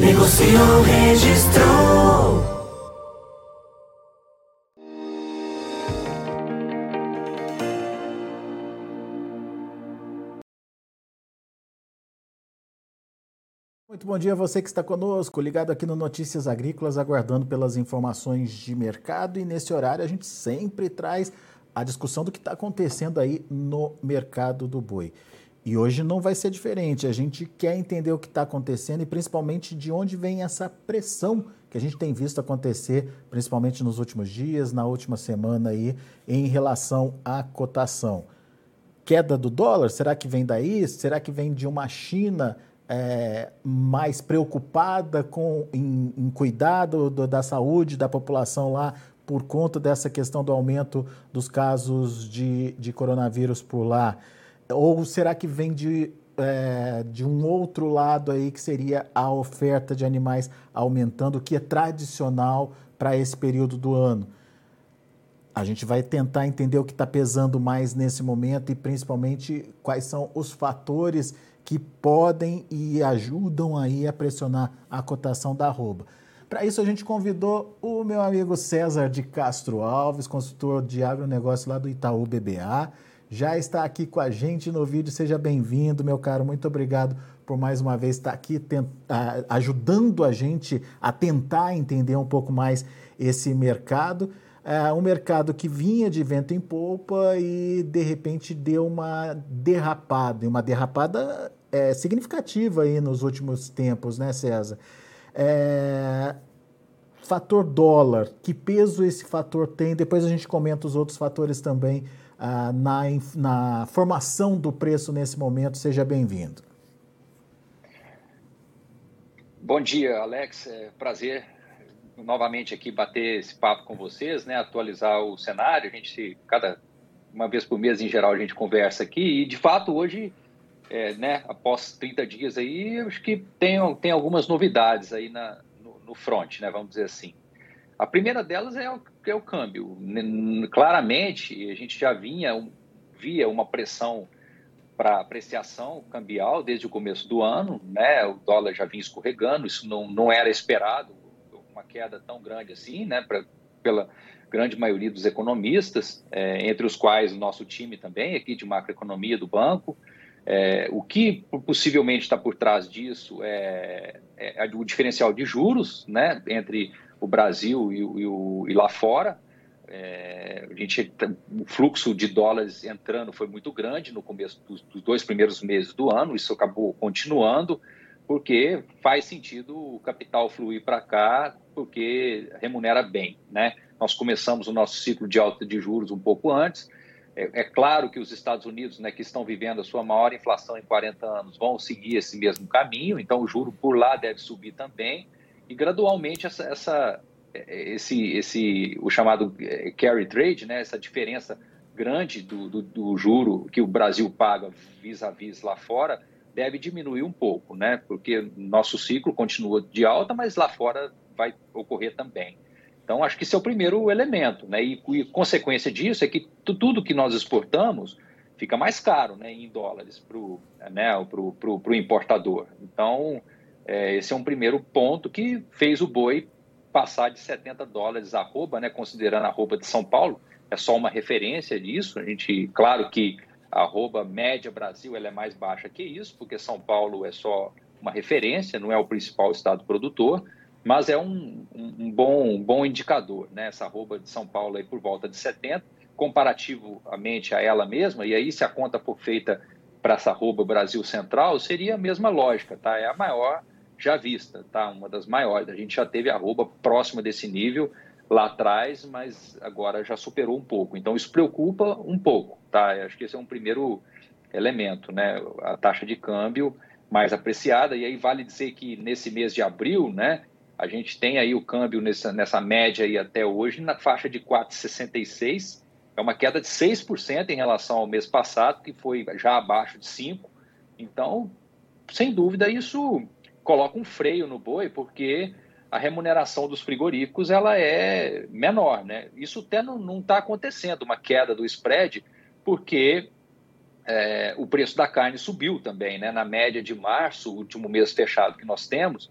Negociou, registrou. Muito bom dia a você que está conosco, ligado aqui no Notícias Agrícolas, aguardando pelas informações de mercado. E nesse horário a gente sempre traz a discussão do que está acontecendo aí no mercado do boi. E hoje não vai ser diferente. A gente quer entender o que está acontecendo e principalmente de onde vem essa pressão que a gente tem visto acontecer, principalmente nos últimos dias, na última semana aí, em relação à cotação. Queda do dólar, será que vem daí? Será que vem de uma China é, mais preocupada com, em, em cuidado do, da saúde da população lá por conta dessa questão do aumento dos casos de, de coronavírus por lá? Ou será que vem de, é, de um outro lado aí, que seria a oferta de animais aumentando, que é tradicional para esse período do ano? A gente vai tentar entender o que está pesando mais nesse momento e principalmente quais são os fatores que podem e ajudam aí a pressionar a cotação da arroba. Para isso a gente convidou o meu amigo César de Castro Alves, consultor de agronegócio lá do Itaú BBA já está aqui com a gente no vídeo. Seja bem-vindo, meu caro. Muito obrigado por mais uma vez estar aqui ajudando a gente a tentar entender um pouco mais esse mercado. É um mercado que vinha de vento em polpa e de repente deu uma derrapada, uma derrapada é, significativa aí nos últimos tempos, né, César? É, fator dólar, que peso esse fator tem? Depois a gente comenta os outros fatores também ah, na, na formação do preço nesse momento. Seja bem-vindo. Bom dia, Alex. É prazer novamente aqui bater esse papo com vocês, né? Atualizar o cenário. A gente cada uma vez por mês em geral a gente conversa aqui e de fato hoje, é, né? Após 30 dias aí, acho que tem, tem algumas novidades aí na, no, no front, né? Vamos dizer assim. A primeira delas é o, é o câmbio. Claramente, a gente já vinha, via uma pressão para apreciação cambial desde o começo do ano, né? O dólar já vinha escorregando, isso não, não era esperado, uma queda tão grande assim, né? Pra, pela grande maioria dos economistas, é, entre os quais o nosso time também, aqui de macroeconomia do banco. É, o que possivelmente está por trás disso é, é, o diferencial de juros, né? Entre o Brasil e, o, e lá fora. É, a gente, o fluxo de dólares entrando foi muito grande no começo dos, dos dois primeiros meses do ano, isso acabou continuando, porque faz sentido o capital fluir para cá, porque remunera bem. Né? Nós começamos o nosso ciclo de alta de juros um pouco antes. É, é claro que os Estados Unidos, né, que estão vivendo a sua maior inflação em 40 anos, vão seguir esse mesmo caminho, então o juro por lá deve subir também e gradualmente essa, essa é, esse, esse, o chamado é, carry trade, né, essa diferença grande do, do, do juro que o Brasil paga vis-à-vis lá fora, deve diminuir um pouco, né, porque nosso ciclo continua de alta, mas lá fora vai ocorrer também. Então, acho que esse é o primeiro elemento, né, e, e consequência disso é que tudo que nós exportamos fica mais caro, né, em dólares para o né, pro, pro, pro importador. Então, é, esse é um primeiro ponto que fez o boi passar de 70 dólares arroba, né, considerando a arroba de São Paulo, é só uma referência disso. A gente, claro que a arroba média Brasil ela é mais baixa que isso, porque São Paulo é só uma referência, não é o principal estado produtor, mas é um, um, um bom, um bom indicador, né? Essa arroba de São Paulo aí por volta de 70, comparativamente a ela mesma, e aí se a conta for feita para essa arroba Brasil Central, seria a mesma lógica, tá? É a maior já vista, tá? Uma das maiores. A gente já teve arroba próxima desse nível lá atrás, mas agora já superou um pouco. Então isso preocupa um pouco, tá? Eu acho que esse é um primeiro elemento, né? A taxa de câmbio mais apreciada. E aí vale dizer que nesse mês de abril, né, a gente tem aí o câmbio nessa, nessa média aí até hoje na faixa de 4,66. É uma queda de 6% em relação ao mês passado, que foi já abaixo de 5%. Então, sem dúvida, isso coloca um freio no boi, porque a remuneração dos frigoríficos ela é menor. Né? Isso até não está acontecendo, uma queda do spread, porque é, o preço da carne subiu também. Né? Na média de março, último mês fechado que nós temos,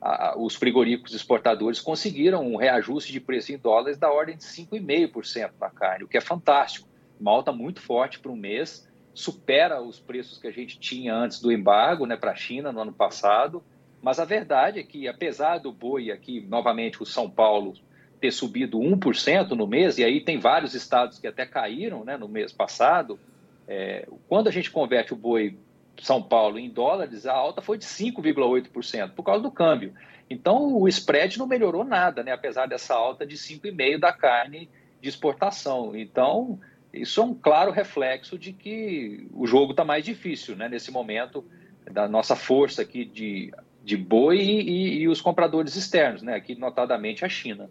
a, os frigoríficos exportadores conseguiram um reajuste de preço em dólares da ordem de 5,5% na carne, o que é fantástico. Uma alta muito forte para um mês, supera os preços que a gente tinha antes do embargo né, para a China no ano passado. Mas a verdade é que, apesar do boi aqui, novamente, o São Paulo ter subido 1% no mês, e aí tem vários estados que até caíram né, no mês passado, é, quando a gente converte o boi São Paulo em dólares, a alta foi de 5,8% por causa do câmbio. Então o spread não melhorou nada, né, apesar dessa alta de 5,5% da carne de exportação. Então, isso é um claro reflexo de que o jogo está mais difícil né, nesse momento, da nossa força aqui de, de boi e, e os compradores externos, né, aqui notadamente a China.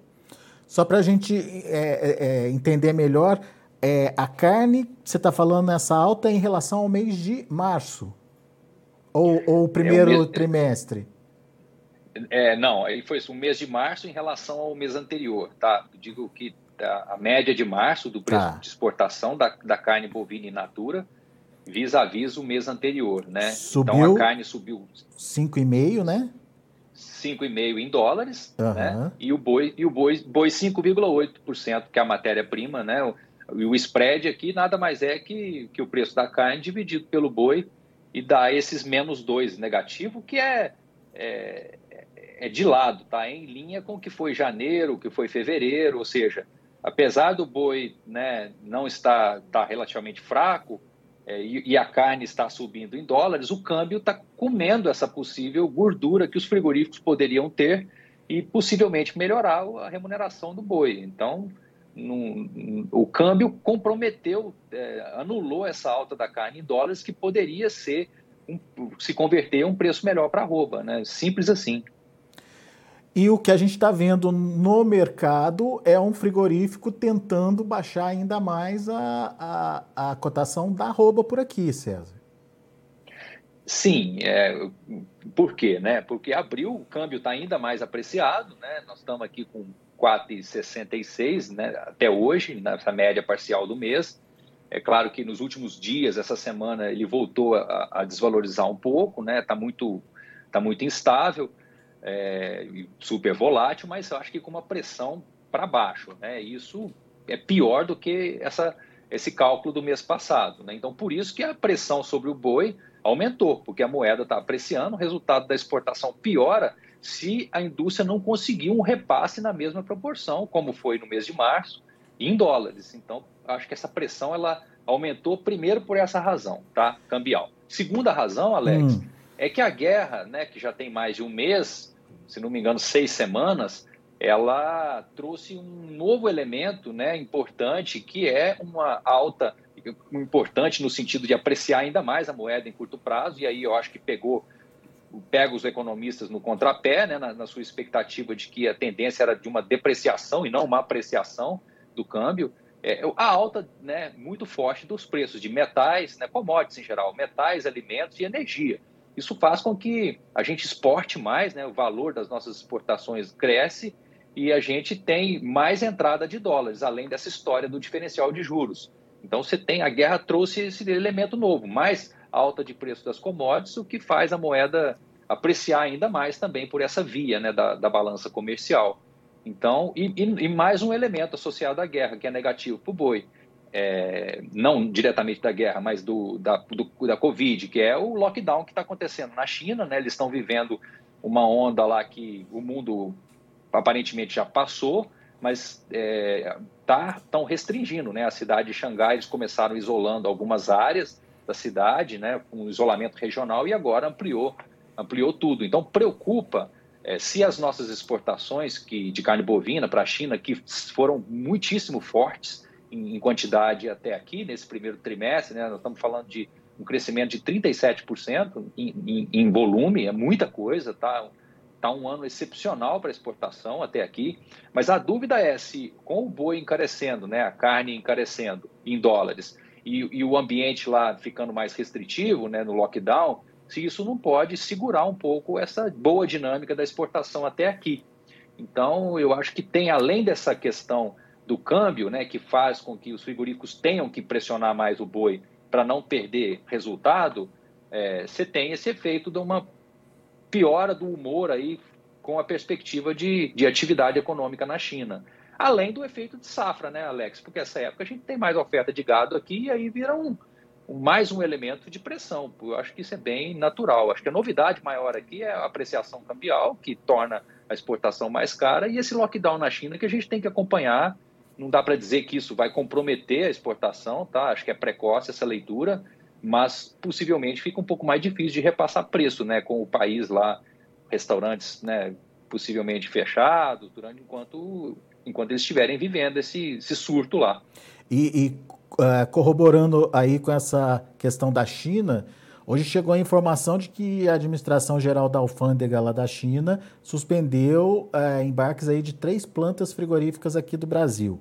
Só para a gente é, é, é, entender melhor, é, a carne, você está falando nessa alta em relação ao mês de março? Ou, ou o primeiro é o mês, trimestre? É, não, ele foi o mês de março em relação ao mês anterior, tá? digo que a, a média de março do preço tá. de exportação da, da carne bovina in natura vis-à-vis -vis o mês anterior, né? Subiu então a carne subiu 5,5, né? 5,5 em dólares, uhum. né? E o boi e o boi, boi 5,8%, que é a matéria-prima, né? E o spread aqui nada mais é que, que o preço da carne dividido pelo boi e dá esses menos dois negativo, que é, é, é de lado, tá? Em linha com o que foi janeiro, o que foi fevereiro, ou seja, apesar do boi né, não estar tá relativamente fraco é, e, e, a carne está subindo em dólares, o câmbio está comendo essa possível gordura que os frigoríficos poderiam ter e possivelmente melhorar a remuneração do boi. Então, num, o câmbio comprometeu, é, anulou essa alta da carne em dólares que poderia ser um, se converter a um preço melhor para a arroba, né? Simples assim. E o que a gente está vendo no mercado é um frigorífico tentando baixar ainda mais a, a, a cotação da arroba por aqui, César. Sim, é, por quê? Né? Porque abril o câmbio está ainda mais apreciado, né? nós estamos aqui com 4,66 né, até hoje, nessa média parcial do mês. É claro que nos últimos dias, essa semana, ele voltou a, a desvalorizar um pouco, né? Está muito, tá muito instável, é, super volátil, mas eu acho que com uma pressão para baixo, né? Isso é pior do que essa, esse cálculo do mês passado, né? Então, por isso que a pressão sobre o boi aumentou, porque a moeda está apreciando, o resultado da exportação piora se a indústria não conseguir um repasse na mesma proporção, como foi no mês de março, em dólares. Então, acho que essa pressão ela aumentou primeiro por essa razão, tá? Cambial. Segunda razão, Alex, hum. é que a guerra, né, que já tem mais de um mês, se não me engano, seis semanas, ela trouxe um novo elemento, né, importante, que é uma alta importante no sentido de apreciar ainda mais a moeda em curto prazo, e aí eu acho que pegou pega os economistas no contrapé, né, na, na, sua expectativa de que a tendência era de uma depreciação e não uma apreciação do câmbio, é, a alta né, muito forte dos preços de metais, né, commodities em geral, metais, alimentos e energia. Isso faz com que a gente exporte mais, né, o valor das nossas exportações cresce e a gente tem mais entrada de dólares, além dessa história do diferencial de juros. Então você tem, a guerra trouxe esse elemento novo, mais alta de preço das commodities, o que faz a moeda apreciar ainda mais também por essa via né, da, da balança comercial. Então, e, e, mais um elemento associado à guerra, que é negativo para o boi. É, não diretamente da guerra, mas do, da, do, da Covid, que é o lockdown que está acontecendo na China. Né? Eles estão vivendo uma onda lá que o mundo aparentemente já passou, mas estão é, tá, restringindo. Né? A cidade de Xangai, eles começaram isolando algumas áreas da cidade, né, com isolamento regional, e agora ampliou, ampliou tudo. Então, preocupa é, se as nossas exportações que, de carne bovina para a China, que foram muitíssimo fortes em, quantidade até aqui, nesse primeiro trimestre, né, nós estamos falando de um crescimento de 37% em, em, em volume, é muita coisa, tá? Está um ano excepcional para exportação até aqui, mas a dúvida é se com o boi encarecendo, né, a carne encarecendo em dólares e, e o ambiente lá ficando mais restritivo, né, no lockdown, se isso não pode segurar um pouco essa boa dinâmica da exportação até aqui. Então, eu acho que tem, além dessa questão do câmbio, né, que faz com que os frigoríficos tenham que pressionar mais o boi para não perder resultado, é, você tem esse efeito de uma piora do humor aí com a perspectiva de, de atividade econômica na China. Além do efeito de safra, né, Alex? Porque essa época a gente tem mais oferta de gado aqui e aí vira um, mais um elemento de pressão. Eu acho que isso é bem natural. Acho que a novidade maior aqui é a apreciação cambial, que torna a exportação mais cara, e esse lockdown na China que a gente tem que acompanhar. Não dá para dizer que isso vai comprometer a exportação, tá? Acho que é precoce essa leitura, mas possivelmente fica um pouco mais difícil de repassar preço, né? Com o país lá, restaurantes, né? Possivelmente fechados, durante enquanto enquanto eles estiverem vivendo esse, esse surto lá. E, e uh, corroborando aí com essa questão da China, hoje chegou a informação de que a Administração Geral da Alfândega lá da China suspendeu uh, embarques aí de três plantas frigoríficas aqui do Brasil.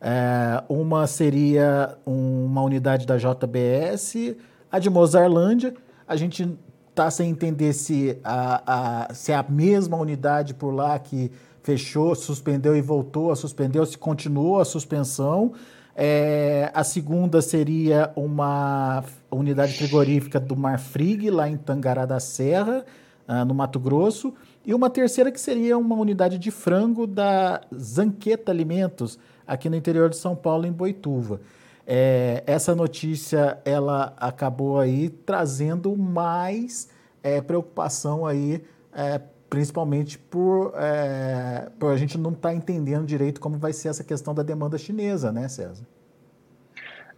Uh, uma seria uma unidade da JBS, a de Mozarlândia. A gente está sem entender se, a, a, se é a mesma unidade por lá que fechou, suspendeu e voltou a suspender, se continuou a suspensão. É, a segunda seria uma unidade frigorífica do Marfrig, lá em Tangará da Serra, uh, no Mato Grosso. E uma terceira que seria uma unidade de frango da Zanqueta Alimentos, aqui no interior de São Paulo, em Boituva. É, essa notícia ela acabou aí trazendo mais é, preocupação aí é, principalmente por, é, por a gente não estar tá entendendo direito como vai ser essa questão da demanda chinesa, né, César?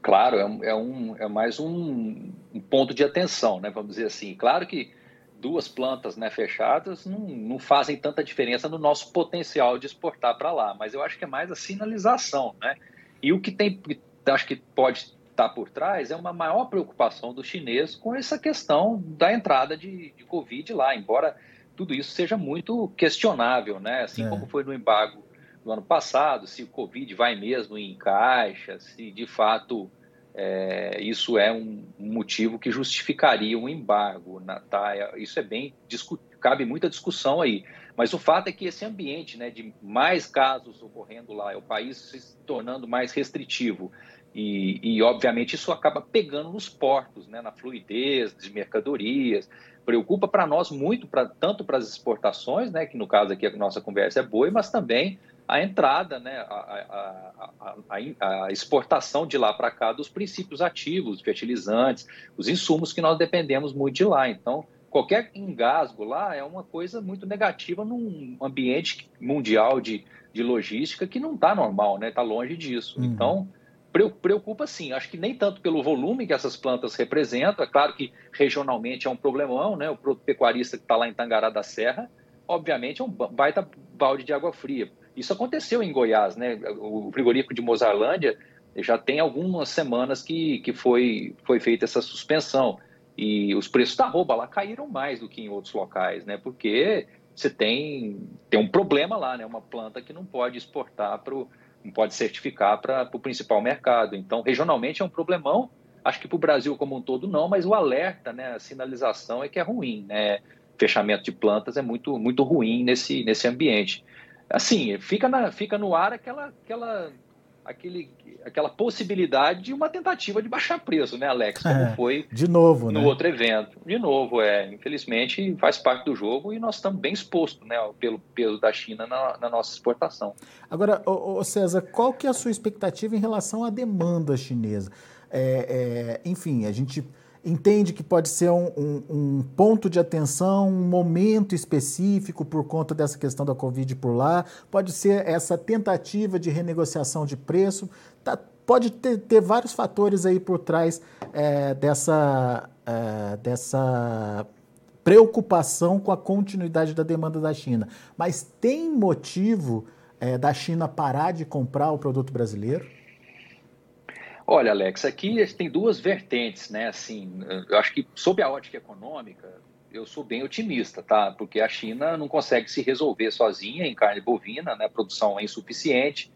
Claro, é, é um, é mais um, um, ponto de atenção, né, vamos dizer assim. Claro que duas plantas né, fechadas não, não fazem tanta diferença no nosso potencial de exportar para lá, mas eu acho que é mais a sinalização, né? E o que tem, acho que pode estar por trás é uma maior preocupação do chinês com essa questão da entrada de, de Covid lá, embora tudo isso seja muito questionável, né? Assim é. como foi no embargo do ano passado, se o Covid vai mesmo em caixa, se de fato é, isso é um motivo que justificaria um embargo. Na, tá? Isso é bem cabe muita discussão aí. Mas o fato é que esse ambiente né, de mais casos ocorrendo lá, é o país se tornando mais restritivo. E, e, obviamente, isso acaba pegando nos portos, né, na fluidez de mercadorias, preocupa para nós muito, pra, tanto para as exportações, né, que no caso aqui a nossa conversa é boi, mas também a entrada, né, a, a, a, a exportação de lá para cá dos princípios ativos, fertilizantes, os insumos que nós dependemos muito de lá. Então, qualquer engasgo lá é uma coisa muito negativa num ambiente mundial de, de logística que não está normal, né? Está longe disso. Uhum. Então, Preocupa sim, acho que nem tanto pelo volume que essas plantas representam, é claro que regionalmente é um problemão, né? O pecuarista que está lá em Tangará da Serra, obviamente é um baita balde de água fria. Isso aconteceu em Goiás, né? O frigorífico de Mozarlândia já tem algumas semanas que, que foi, foi feita essa suspensão. E os preços da roupa lá caíram mais do que em outros locais, né? Porque você tem, tem um problema lá, né? Uma planta que não pode exportar para não pode certificar para o principal mercado. Então, regionalmente é um problemão. Acho que para o Brasil como um todo não, mas o alerta, né, a sinalização é que é ruim. Né? Fechamento de plantas é muito, muito ruim nesse, nesse ambiente. Assim, fica, na, fica no ar aquela, aquela aquele, aquela possibilidade de uma tentativa de baixar preço, né, Alex? Como é, foi de novo, no né? outro evento. De novo, é. Infelizmente, faz parte do jogo e nós estamos bem expostos né, pelo peso da China na, na nossa exportação. Agora, ô, César, qual que é a sua expectativa em relação à demanda chinesa? É, é, enfim, a gente entende que pode ser um, um, um, ponto de atenção, um momento específico por conta dessa questão da Covid por lá, pode ser essa tentativa de renegociação de preço, tá, pode ter, ter, vários fatores aí por trás é, dessa, é, dessa preocupação com a continuidade da demanda da China. Mas tem motivo é, da China parar de comprar o produto brasileiro? Olha, Alex, aqui tem duas vertentes, né? Assim, eu acho que sob a ótica econômica, eu sou bem otimista, tá? Porque a China não consegue se resolver sozinha em carne bovina, né? A produção é insuficiente.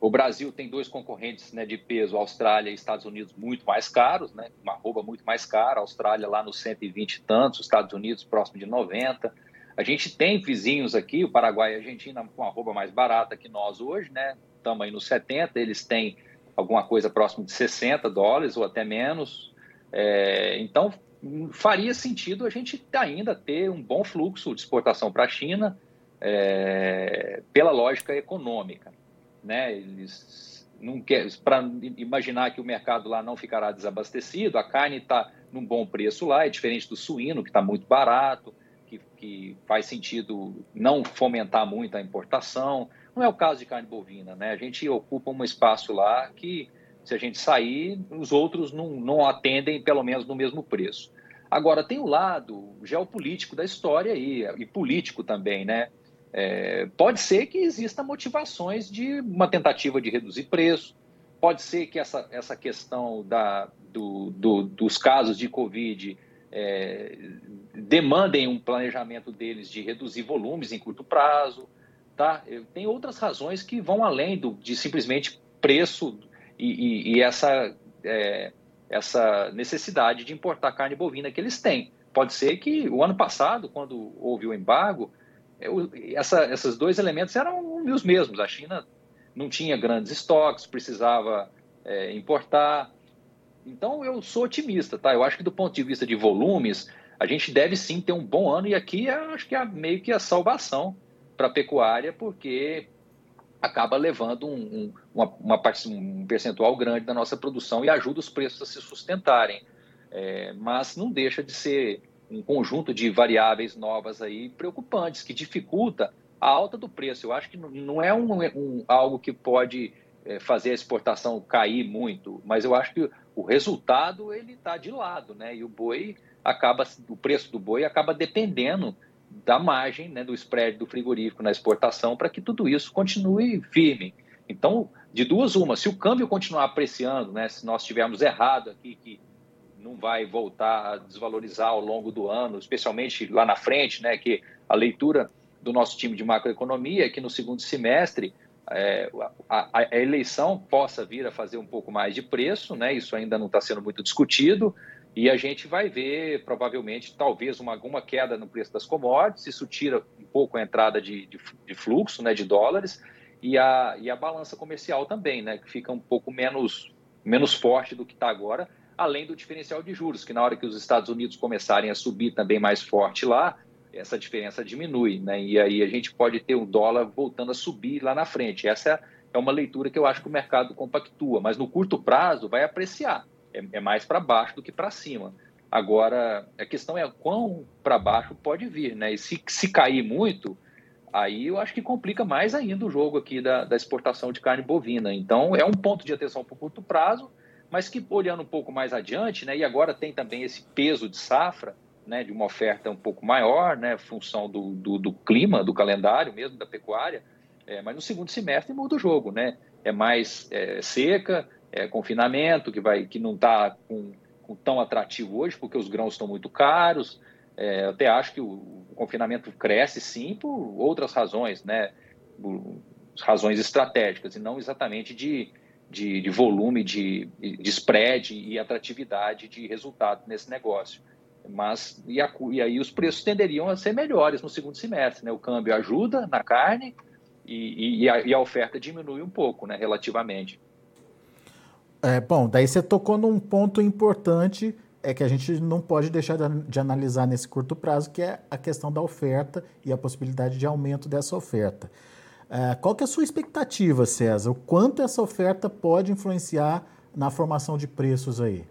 O Brasil tem dois concorrentes né, de peso, Austrália e Estados Unidos, muito mais caros, né? Uma arroba muito mais cara, a Austrália lá nos 120 e tantos, os Estados Unidos próximo de 90. A gente tem vizinhos aqui, o Paraguai e a Argentina, com arroba mais barata que nós hoje, né? Estamos aí nos 70, eles têm alguma coisa próximo de 60 dólares ou até menos. É, então, faria sentido a gente ainda ter um bom fluxo de exportação para a China é, pela lógica econômica. Né? Eles não para imaginar que o mercado lá não ficará desabastecido, a carne está num bom preço lá, é diferente do suíno, que está muito barato, que, que faz sentido não fomentar muito a importação. Não é o caso de carne bovina, né? A gente ocupa um espaço lá que, se a gente sair, os outros não, não atendem, pelo menos, no mesmo preço. Agora, tem o lado geopolítico da história aí, e político também, né? É, pode ser que exista motivações de uma tentativa de reduzir preço, pode ser que essa, essa questão da, do, do, dos casos de Covid é, demandem um planejamento deles de reduzir volumes em curto prazo, Tá? Tem outras razões que vão além do, de simplesmente preço e, e, e essa, é, essa necessidade de importar carne bovina que eles têm. Pode ser que o ano passado, quando houve o embargo, eu, essa, esses dois elementos eram os mesmos. A China não tinha grandes estoques, precisava é, importar. Então eu sou otimista, tá? Eu acho que do ponto de vista de volumes, a gente deve sim ter um bom ano e aqui é, acho que é meio que a salvação para a pecuária, porque acaba levando um, um, uma, uma, um percentual grande da nossa produção e ajuda os preços a se sustentarem. É, mas não deixa de ser um conjunto de variáveis novas aí preocupantes, que dificulta a alta do preço. Eu acho que não é um, um algo que pode é, fazer a exportação cair muito, mas eu acho que o resultado ele está de lado, né? E o boi acaba, o preço do boi acaba dependendo da margem, né, do spread do frigorífico na exportação, para que tudo isso continue firme. Então, de duas uma, se o câmbio continuar apreciando, né, se nós tivermos errado aqui, que não vai voltar a desvalorizar ao longo do ano, especialmente lá na frente, né, que a leitura do nosso time de macroeconomia é que no segundo semestre é, a, a, eleição possa vir a fazer um pouco mais de preço, né, isso ainda não está sendo muito discutido, e a gente vai ver, provavelmente, talvez uma, alguma queda no preço das commodities, isso tira um pouco a entrada de, de, de fluxo né, de dólares, e a, e a balança comercial também, né, que fica um pouco menos, menos forte do que está agora, além do diferencial de juros, que na hora que os Estados Unidos começarem a subir também mais forte lá, essa diferença diminui, né? E aí a gente pode ter o dólar voltando a subir lá na frente. Essa é uma leitura que eu acho que o mercado compactua, mas no curto prazo vai apreciar é, é mais para baixo do que para cima. Agora, a questão é quão para baixo pode vir, né? E se, se cair muito, aí eu acho que complica mais ainda o jogo aqui da, da exportação de carne bovina. Então, é um ponto de atenção para o curto prazo, mas que olhando um pouco mais adiante, né? E agora tem também esse peso de safra, né? De uma oferta um pouco maior, né? Função do, do, do clima, do calendário mesmo, da pecuária. É, mas no segundo semestre muda o jogo, né? É mais é, seca, é, confinamento, que, vai, que não está com, com, tão atrativo hoje, porque os grãos estão muito caros. É, eu até acho que o, o, confinamento cresce sim por outras razões, né? Por razões estratégicas, e não exatamente de, de, de volume, de, de spread e atratividade de resultado nesse negócio. Mas e, a, e, aí os preços tenderiam a ser melhores no segundo semestre, né? O câmbio ajuda na carne e, e, a, e a oferta diminui um pouco, né? Relativamente. É, bom, daí você tocou num ponto importante é que a gente não pode deixar de, analisar nesse curto prazo, que é a questão da oferta e a possibilidade de aumento dessa oferta. É, qual que é a sua expectativa, César? O quanto essa oferta pode influenciar na formação de preços aí?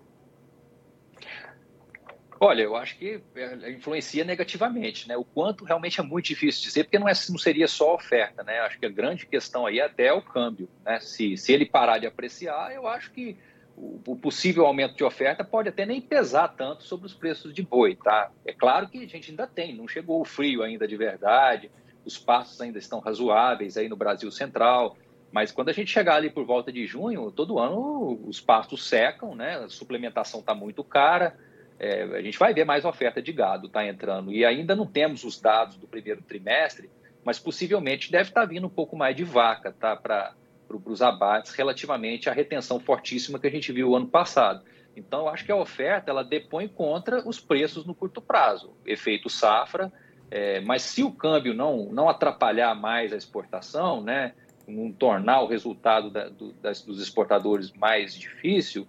Olha, eu acho que é, influencia negativamente, né? O quanto realmente é muito difícil dizer, porque não, é, não seria só oferta, né? Acho que a grande questão aí é até o câmbio, né? Se, se ele parar de apreciar, eu acho que o, o, possível aumento de oferta pode até nem pesar tanto sobre os preços de boi, tá? É claro que a gente ainda tem, não chegou o frio ainda de verdade, os pastos ainda estão razoáveis aí no Brasil Central, Mas quando a gente chegar ali por volta de junho, todo ano os pastos secam, né? A suplementação está muito cara. É, a gente vai ver mais oferta de gado tá entrando. E ainda não temos os dados do primeiro trimestre, mas possivelmente deve estar tá vindo um pouco mais de vaca tá? para os abates relativamente à retenção fortíssima que a gente viu ano passado. Então, eu acho que a oferta ela depõe contra os preços no curto prazo, efeito safra. É, mas se o câmbio não, não atrapalhar mais a exportação, né? não tornar o resultado da, do, das, dos exportadores mais difícil,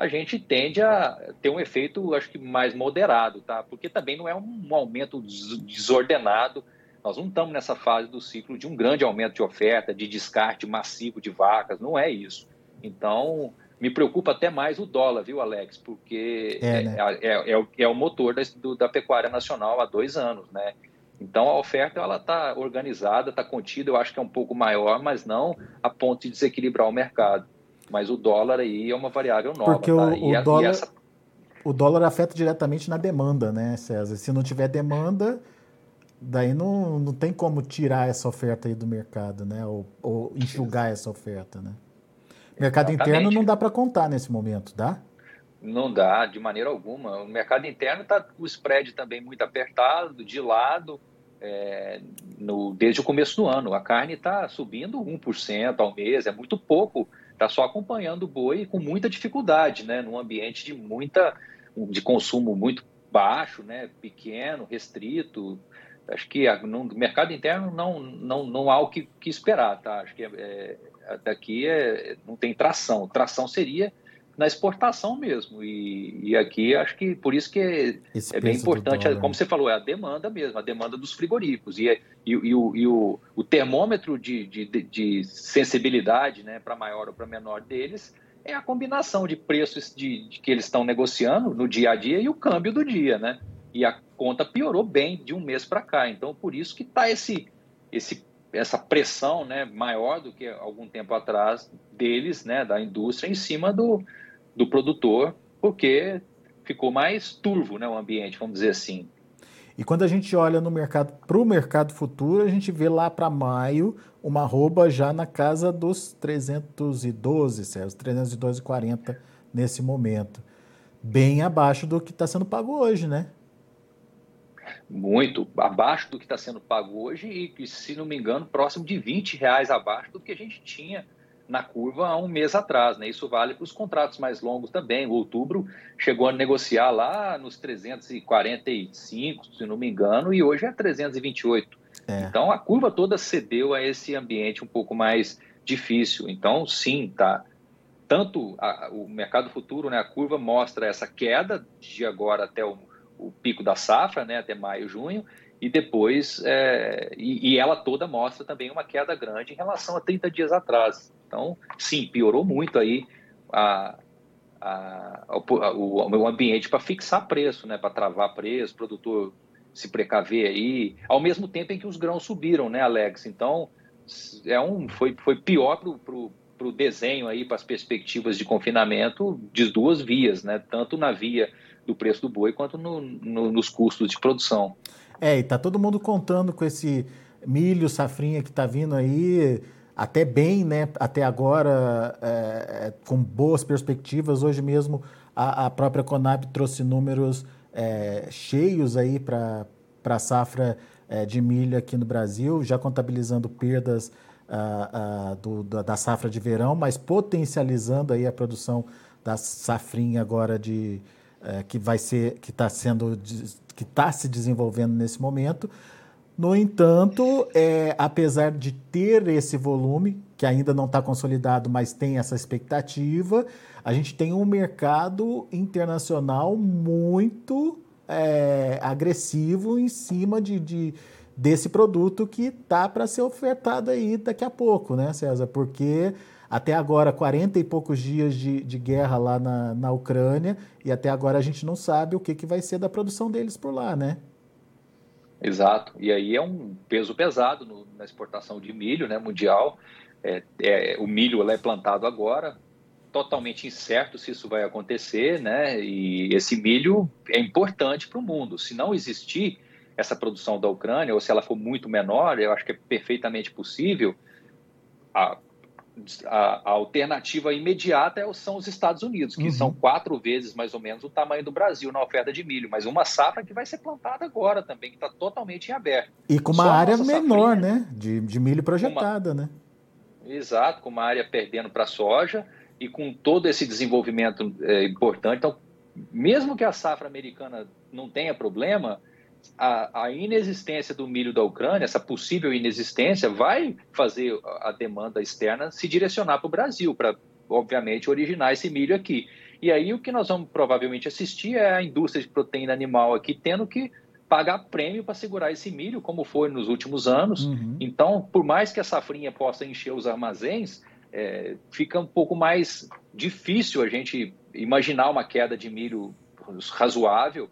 a gente tende a ter um efeito, acho que mais moderado, tá? Porque também não é um, um aumento desordenado. Nós não estamos nessa fase do ciclo de um grande aumento de oferta, de descarte massivo de vacas, não é isso. Então, me preocupa até mais o dólar, viu, Alex? Porque é, né? é, é, é, é o motor da, do, da pecuária nacional há dois anos, né? Então a oferta ela está organizada, está contida, eu acho que é um pouco maior, mas não a ponto de desequilibrar o mercado. Mas o dólar aí é uma variável nova. Porque tá? o, o dólar, essa... o dólar afeta diretamente na demanda, né, César? Se não tiver demanda, daí não, não tem como tirar essa oferta aí do mercado, né? Ou, ou enxugar essa oferta, né? Mercado Exatamente. interno não dá para contar nesse momento, dá? Não dá, de maneira alguma. O mercado interno está o spread também muito apertado, de lado é, no, desde o começo do ano. A carne está subindo 1% ao mês, é muito pouco, está só acompanhando o boi com muita dificuldade, né, num ambiente de muita de consumo muito baixo, né, pequeno, restrito. Acho que no mercado interno não, não, não há o que, que esperar, tá? Acho que é, é, daqui é, não tem tração. Tração seria na exportação mesmo. E, e aqui acho que por isso que é, é bem importante, como você falou, é a demanda mesmo, a demanda dos frigoríficos. E, e, e, o, e o, o, termômetro de, de, de sensibilidade né, para maior ou para menor deles é a combinação de preços de, de, que eles estão negociando no dia a dia e o câmbio do dia, né? E a conta piorou bem de um mês para cá. Então, por isso que está esse, esse, essa pressão né, maior do que algum tempo atrás deles, né, da indústria, em cima do, do produtor, porque ficou mais turvo né, o ambiente, vamos dizer assim. E quando a gente olha no mercado para o mercado futuro, a gente vê lá para maio uma arroba já na casa dos 312, Sérgio, 312,40 nesse momento. Bem abaixo do que está sendo pago hoje, né? Muito abaixo do que está sendo pago hoje e, se não me engano, próximo de 20 reais abaixo do que a gente tinha na curva há um mês atrás. Né? Isso vale para os contratos mais longos também. O outubro chegou a negociar lá nos 345, se não me engano, e hoje é 328. É. Então a curva toda cedeu a esse ambiente um pouco mais difícil. Então, sim, tá. Tanto a, o mercado futuro, né, a curva mostra essa queda de agora até o, o pico da safra, né, até maio, junho, e depois, é, e, e, ela toda mostra também uma queda grande em relação a 30 dias atrás. Então, sim, piorou muito aí a, a, a, o, o ambiente para fixar preço, né, para travar preço, produtor se precaver aí, ao mesmo tempo em que os grãos subiram, né, Alex? Então, é um, foi, foi pior para o desenho aí, para as perspectivas de confinamento de duas vias, né? Tanto na via do preço do boi quanto no, no, nos custos de produção. É, e tá todo mundo contando com esse milho, safrinha que está vindo aí, até bem, né? Até agora, é, é, com boas perspectivas. Hoje mesmo a, a própria Conab trouxe números é, cheios aí para a safra é, de milho aqui no Brasil, já contabilizando perdas do, da, da, safra de verão, mas potencializando aí a produção da safrinha agora de é, que vai ser, que está sendo que está se desenvolvendo nesse momento. No entanto, é, apesar de ter esse volume, que ainda não está consolidado, mas tem essa expectativa, a gente tem um mercado internacional muito é, agressivo em cima de, de desse produto que tá para ser ofertado aí daqui a pouco, né, César? Porque até agora, 40 e poucos dias de, de guerra lá na, na Ucrânia, e até agora a gente não sabe o que, que vai ser da produção deles por lá, né? Exato. E aí é um peso pesado no, na exportação de milho né, mundial. É, é, o milho é plantado agora, totalmente incerto se isso vai acontecer, né? E esse milho é importante para o mundo. Se não existir essa produção da Ucrânia, ou se ela for muito menor, eu acho que é perfeitamente possível. A, a, a, alternativa imediata é são os Estados Unidos, que uhum. são quatro vezes mais ou menos o tamanho do Brasil na oferta de milho, mas uma safra que vai ser plantada agora também, que está totalmente em aberto. E com uma Só área menor, safrinha, né? De, de milho projetada, uma, né? Exato, com uma área perdendo para soja e com todo esse desenvolvimento é, importante. Então, mesmo que a safra americana não tenha problema, a, a, inexistência do milho da Ucrânia, essa possível inexistência, vai fazer a demanda externa se direcionar para o Brasil, para, obviamente, originar esse milho aqui. E aí o que nós vamos provavelmente assistir é a indústria de proteína animal aqui tendo que pagar prêmio para segurar esse milho, como foi nos últimos anos. Uhum. Então, por mais que a safrinha possa encher os armazéns, é, fica um pouco mais difícil a gente imaginar uma queda de milho razoável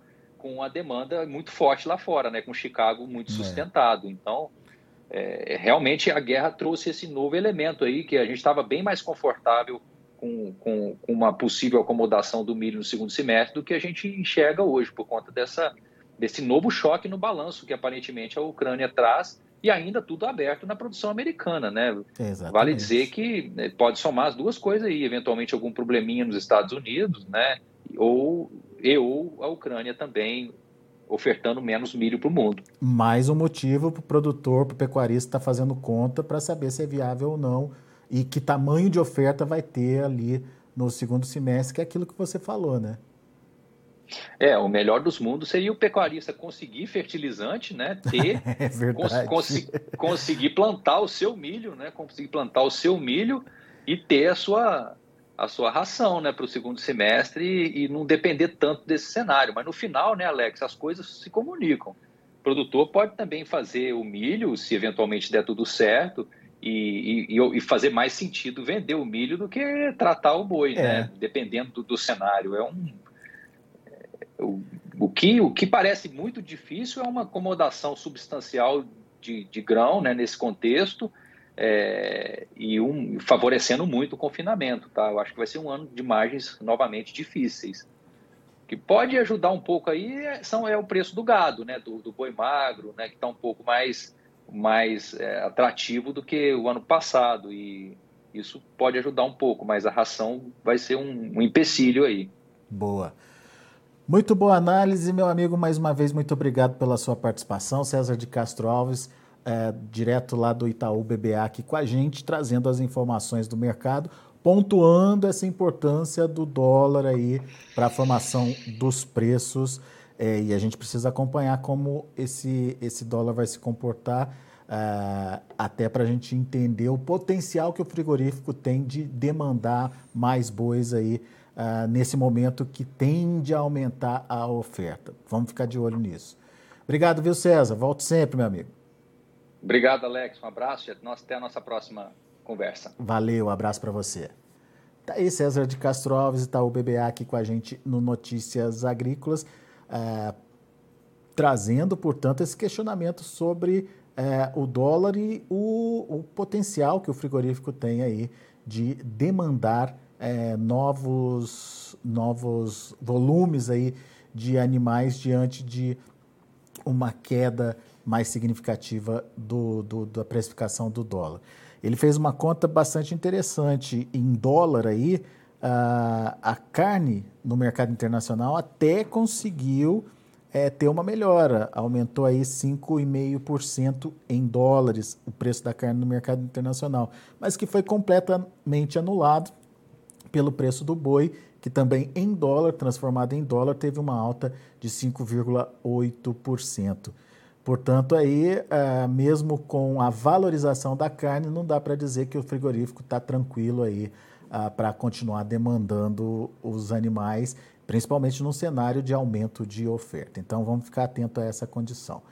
com a demanda muito forte lá fora, né? com Chicago muito é. sustentado. Então, é, realmente a guerra trouxe esse novo elemento aí, que a gente estava bem mais confortável com, com, com, uma possível acomodação do milho no segundo semestre do que a gente enxerga hoje, por conta dessa, desse novo choque no balanço que aparentemente a Ucrânia traz e ainda tudo aberto na produção americana, né? Exatamente. Vale dizer que né, pode somar as duas coisas aí, eventualmente algum probleminha nos Estados Unidos, né? Ou e ou a Ucrânia também ofertando menos milho para o mundo. Mais um motivo para o produtor, para o pecuarista estar tá fazendo conta para saber se é viável ou não e que tamanho de oferta vai ter ali no segundo semestre, que é aquilo que você falou, né? É, o melhor dos mundos seria o pecuarista conseguir fertilizante, né? Ter, é cons cons conseguir plantar o seu milho, né? Conseguir plantar o seu milho e ter a sua, a sua ração né, para o segundo semestre e, e, não depender tanto desse cenário. Mas no final, né, Alex, as coisas se comunicam. O produtor pode também fazer o milho, se eventualmente der tudo certo, e, e, e fazer mais sentido vender o milho do que tratar o boi, né, é. né? Dependendo do, do, cenário. É um. O, o, que, o que parece muito difícil é uma acomodação substancial de, de grão né, nesse contexto é, e um, favorecendo muito o confinamento. Tá? Eu acho que vai ser um ano de margens novamente difíceis. O que pode ajudar um pouco aí é, são, é o preço do gado, né? do, do boi magro, né? que está um pouco mais, mais é, atrativo do que o ano passado. E isso pode ajudar um pouco, mas a ração vai ser um, um empecilho aí. Boa. Muito boa análise, meu amigo. Mais uma vez, muito obrigado pela sua participação. César de Castro Alves é, direto lá do Itaú BBA aqui com a gente, trazendo as informações do mercado, pontuando essa importância do dólar aí para a formação dos preços. É, e a gente precisa acompanhar como esse, esse dólar vai se comportar, é, até para a gente entender o potencial que o frigorífico tem de demandar mais bois aí é, nesse momento que tende a aumentar a oferta. Vamos ficar de olho nisso. Obrigado, viu, César? Volto sempre, meu amigo. Obrigado, Alex. Um abraço e até a nossa próxima conversa. Valeu, um abraço para você. Tá aí César de Castro Alves o BBA aqui com a gente no Notícias Agrícolas, é, trazendo, portanto, esse questionamento sobre é, o dólar e o, o, potencial que o frigorífico tem aí de demandar é, novos, novos volumes aí de animais diante de uma queda mais significativa do, do, da precificação do dólar. Ele fez uma conta bastante interessante. Em dólar aí, a, a carne no mercado internacional até conseguiu é, ter uma melhora. Aumentou aí 5,5% em dólares o preço da carne no mercado internacional, mas que foi completamente anulado pelo preço do boi, que também em dólar, transformado em dólar, teve uma alta de 5,8%. Portanto, aí, é, mesmo com a valorização da carne, não dá para dizer que o frigorífico está tranquilo aí é, para continuar demandando os animais, principalmente num cenário de aumento de oferta. Então, vamos ficar atento a essa condição.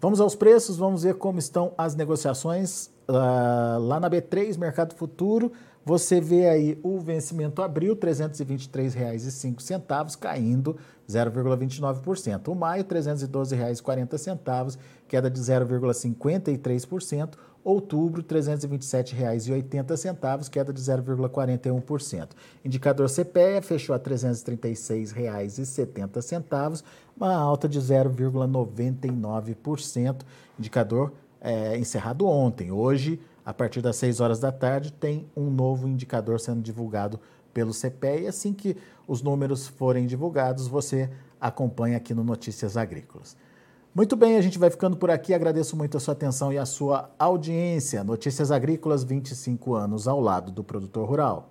Vamos aos preços, vamos ver como estão as negociações uh, lá na B3, Mercado Futuro. Você vê aí o vencimento abril, R$ 323,05, caindo 0,29%. O maio, R$ 312,40, queda de 0,53%. Outubro, R$ 327,80, queda de 0,41%. Indicador CPEA fechou a R$ 336,70, uma alta de 0,99%. Indicador é, encerrado ontem. Hoje, a partir das 6 horas da tarde, tem um novo indicador sendo divulgado pelo CPE. E assim que os números forem divulgados, você acompanha aqui no Notícias Agrícolas. Muito bem, a gente vai ficando por aqui. Agradeço muito a sua atenção e a sua audiência. Notícias Agrícolas, 25 anos ao lado do produtor rural.